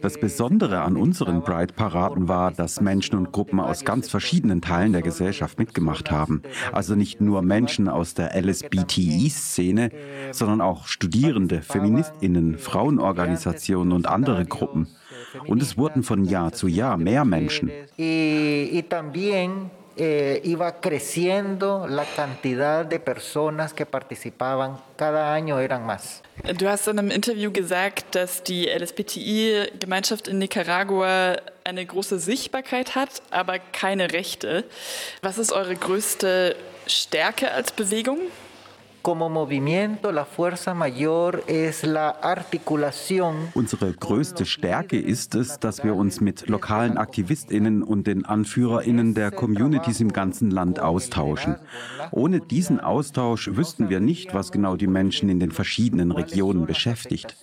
Das Besondere an unseren Pride-Paraden war, dass Menschen und Gruppen aus ganz verschiedenen Teilen der Gesellschaft mitgemacht haben. Also nicht nur Menschen aus der LSBTI-Szene, sondern auch Studierende, Feministinnen, Frauenorganisationen und andere Gruppen. Und es wurden von Jahr zu Jahr mehr Menschen eh, iba creciendo la cantidad de personas que participaban. Cada año eran más. Du hast in einem Interview gesagt, dass die LSBTI-Gemeinschaft in Nicaragua eine große Sichtbarkeit hat, aber keine Rechte. Was ist eure größte Stärke als Bewegung? Como movimiento, la fuerza mayor es la articulación. Unsere größte Stärke ist es, dass wir uns mit lokalen AktivistInnen und den AnführerInnen der Communities im ganzen Land austauschen. Ohne diesen Austausch wüssten wir nicht, was genau die Menschen in den verschiedenen Regionen beschäftigt.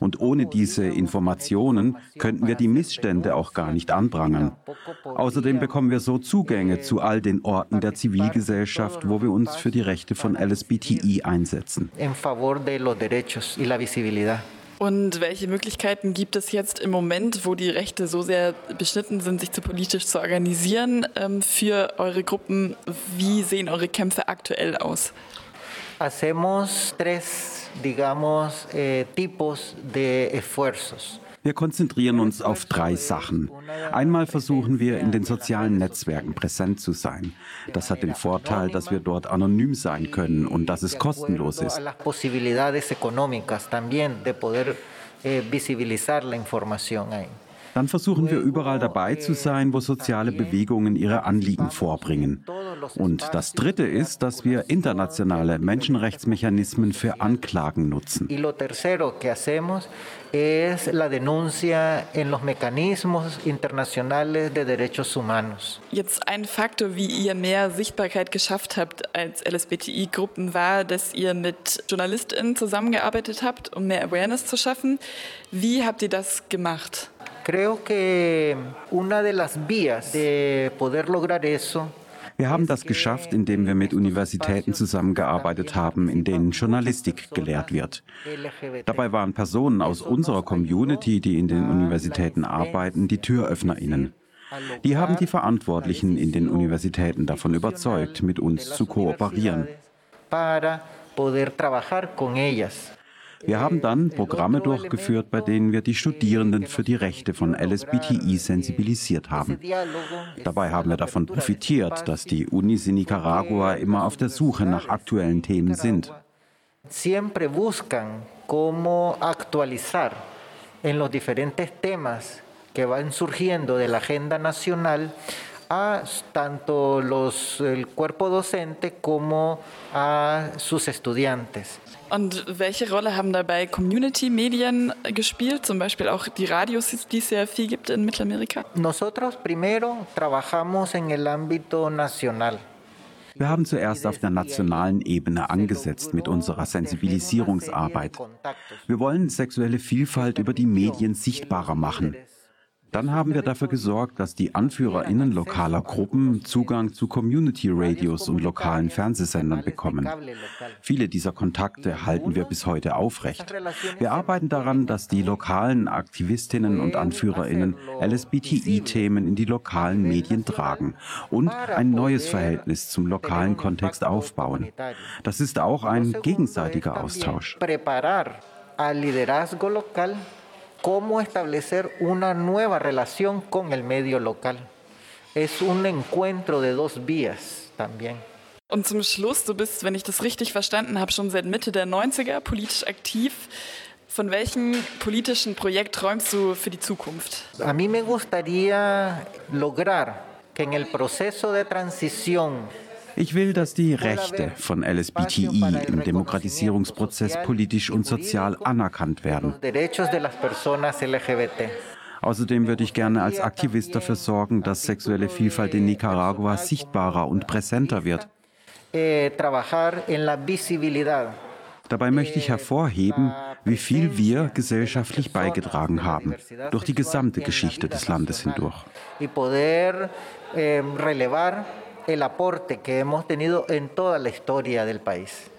Und ohne diese Informationen könnten wir die Missstände auch gar nicht anprangern. Außerdem bekommen wir so Zugänge zu all den Orten der Zivilgesellschaft, wo wir uns für die Rechte von LSBT LGBTI einsetzen. Und welche Möglichkeiten gibt es jetzt im Moment, wo die Rechte so sehr beschnitten sind, sich zu politisch zu organisieren ähm, für eure Gruppen? Wie sehen eure Kämpfe aktuell aus? Hacemos tres, digamos, eh, tipos de esfuerzos. Wir konzentrieren uns auf drei Sachen. Einmal versuchen wir, in den sozialen Netzwerken präsent zu sein. Das hat den Vorteil, dass wir dort anonym sein können und dass es kostenlos ist. Dann versuchen wir überall dabei zu sein, wo soziale Bewegungen ihre Anliegen vorbringen. Und das Dritte ist, dass wir internationale Menschenrechtsmechanismen für Anklagen nutzen. Jetzt ein Faktor, wie ihr mehr Sichtbarkeit geschafft habt als LSBTI-Gruppen, war, dass ihr mit JournalistInnen zusammengearbeitet habt, um mehr Awareness zu schaffen. Wie habt ihr das gemacht? Creo que una de las vías de poder lograr eso wir haben das geschafft, indem wir mit Universitäten zusammengearbeitet haben, in denen Journalistik gelehrt wird. Dabei waren Personen aus unserer Community, die in den Universitäten arbeiten, die Türöffnerinnen. Die haben die Verantwortlichen in den Universitäten davon überzeugt, mit uns zu kooperieren. Wir haben dann Programme durchgeführt, bei denen wir die Studierenden für die Rechte von LSBTI sensibilisiert haben. Dabei haben wir davon profitiert, dass die Unis in Nicaragua immer auf der Suche nach aktuellen Themen sind. Siempre buscan cómo actualizar en los diferentes temas que van surgiendo de la agenda nacional a tanto los, el cuerpo docente como a sus estudiantes. Und welche Rolle haben dabei Community-Medien gespielt, zum Beispiel auch die Radios, die es ja viel gibt in Mittelamerika? Nosotros primero trabajamos en el ámbito nacional. Wir haben zuerst auf der nationalen Ebene angesetzt mit unserer Sensibilisierungsarbeit. Wir wollen sexuelle Vielfalt über die Medien sichtbarer machen. Dann haben wir dafür gesorgt, dass die AnführerInnen lokaler Gruppen Zugang zu Community-Radios und lokalen Fernsehsendern bekommen. Viele dieser Kontakte halten wir bis heute aufrecht. Wir arbeiten daran, dass die lokalen Aktivistinnen und AnführerInnen LSBTI-Themen in die lokalen Medien tragen und ein neues Verhältnis zum lokalen Kontext aufbauen. Das ist auch ein gegenseitiger Austausch cómo establecer una nueva relación con el medio local. Es un encuentro de dos vías también. Und zum Schluss, du bist, wenn ich das richtig verstanden habe, schon seit Mitte der 90er politisch aktiv. Von welchem politischen Projekt träumst du für die Zukunft? A mí me gustaría lograr que en el proceso de transición ich will, dass die Rechte von LSBTI im Demokratisierungsprozess politisch und sozial anerkannt werden. Außerdem würde ich gerne als Aktivist dafür sorgen, dass sexuelle Vielfalt in Nicaragua sichtbarer und präsenter wird. Eh, Dabei möchte ich hervorheben, wie viel wir gesellschaftlich beigetragen haben, durch die gesamte Geschichte des Landes hindurch el aporte que hemos tenido en toda la historia del país.